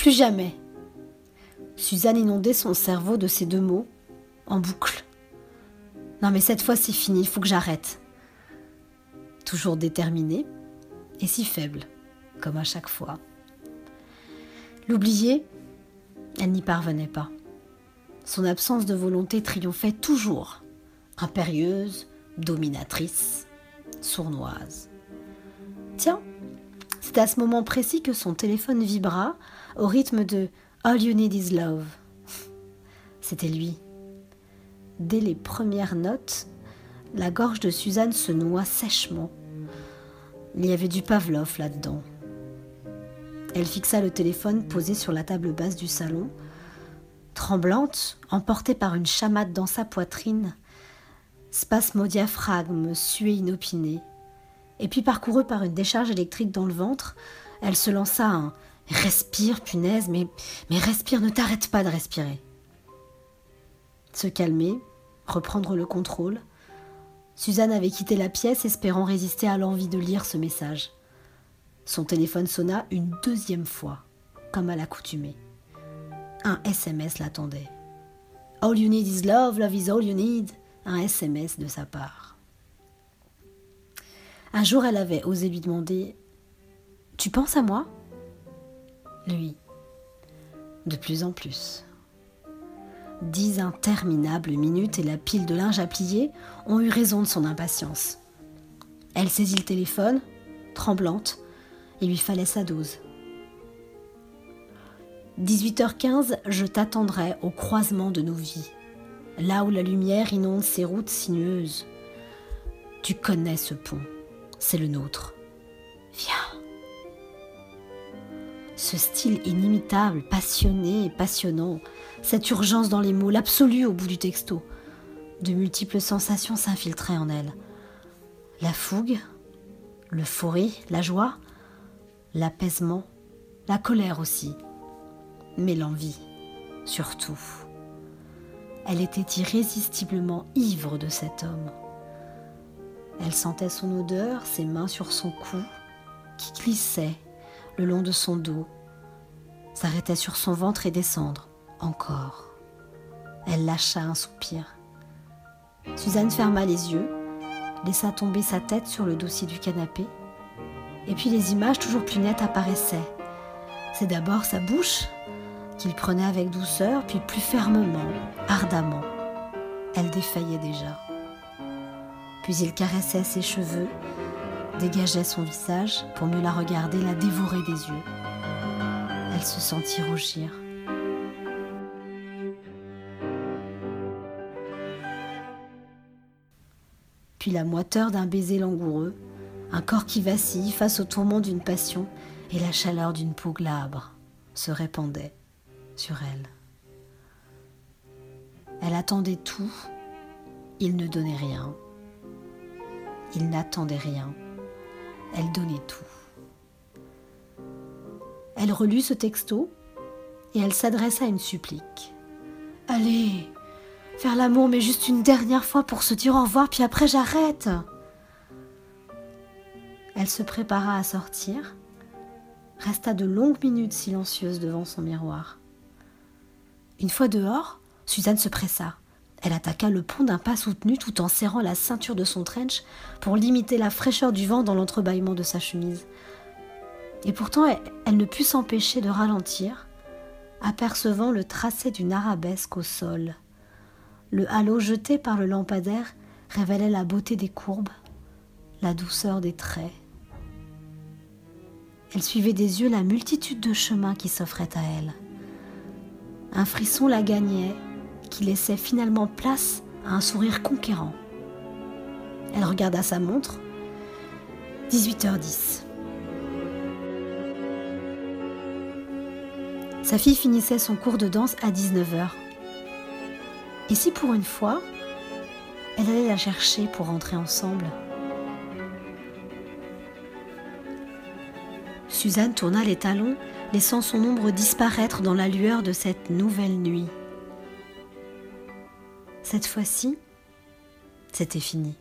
plus jamais. Suzanne inondait son cerveau de ces deux mots, en boucle. Non mais cette fois c'est fini, il faut que j'arrête. Toujours déterminée et si faible, comme à chaque fois. L'oublier, elle n'y parvenait pas. Son absence de volonté triomphait toujours, impérieuse, dominatrice, sournoise. Tiens, c'est à ce moment précis que son téléphone vibra au rythme de All You Need Is Love. C'était lui. Dès les premières notes, la gorge de Suzanne se noua sèchement. Il y avait du Pavlov là-dedans. Elle fixa le téléphone posé sur la table basse du salon. Tremblante, emportée par une chamade dans sa poitrine, spasme au diaphragme, suée inopinée. Et puis parcourue par une décharge électrique dans le ventre, elle se lança un Respire, punaise, mais, respire, ne t'arrête pas de respirer. Se calmer, reprendre le contrôle. Suzanne avait quitté la pièce espérant résister à l'envie de lire ce message. Son téléphone sonna une deuxième fois, comme à l'accoutumée. Un SMS l'attendait. All you need is love, love is all you need. Un SMS de sa part. Un jour, elle avait osé lui demander Tu penses à moi? Lui. De plus en plus. Dix interminables minutes et la pile de linge à plier ont eu raison de son impatience. Elle saisit le téléphone, tremblante, il lui fallait sa dose. 18h15, je t'attendrai au croisement de nos vies, là où la lumière inonde ces routes sinueuses. Tu connais ce pont, c'est le nôtre. Viens. Ce style inimitable, passionné et passionnant, cette urgence dans les mots, l'absolu au bout du texto. De multiples sensations s'infiltraient en elle. La fougue, l'euphorie, la joie, l'apaisement, la colère aussi, mais l'envie surtout. Elle était irrésistiblement ivre de cet homme. Elle sentait son odeur, ses mains sur son cou, qui glissaient le long de son dos, s'arrêtait sur son ventre et descendre, encore. Elle lâcha un soupir. Suzanne ferma les yeux, laissa tomber sa tête sur le dossier du canapé et puis les images toujours plus nettes apparaissaient. C'est d'abord sa bouche qu'il prenait avec douceur, puis plus fermement, ardemment. Elle défaillait déjà. Puis il caressait ses cheveux, dégageait son visage pour mieux la regarder, la dévorer des yeux. Elle se sentit rougir. Puis la moiteur d'un baiser langoureux, un corps qui vacille face au tourment d'une passion et la chaleur d'une peau glabre se répandait sur elle. Elle attendait tout, il ne donnait rien. Il n'attendait rien, elle donnait tout. Elle relut ce texto et elle s'adressa à une supplique. Allez, faire l'amour mais juste une dernière fois pour se dire au revoir puis après j'arrête. Elle se prépara à sortir, resta de longues minutes silencieuse devant son miroir. Une fois dehors, Suzanne se pressa. Elle attaqua le pont d'un pas soutenu tout en serrant la ceinture de son trench pour limiter la fraîcheur du vent dans l'entrebâillement de sa chemise. Et pourtant, elle, ne put s'empêcher de ralentir, apercevant le tracé d'une arabesque au sol. Le halo jeté par le lampadaire révélait la beauté des courbes, la douceur des traits. Elle suivait des yeux la multitude de chemins qui s'offraient à elle. Un frisson la gagnait, qui laissait finalement place à un sourire conquérant. Elle regarda sa montre. 18h10. Sa fille finissait son cours de danse à 19h. Et si pour une fois, elle allait la chercher pour rentrer ensemble? Suzanne tourna les talons, laissant son ombre disparaître dans la lueur de cette nouvelle nuit. Cette fois-ci, c'était fini.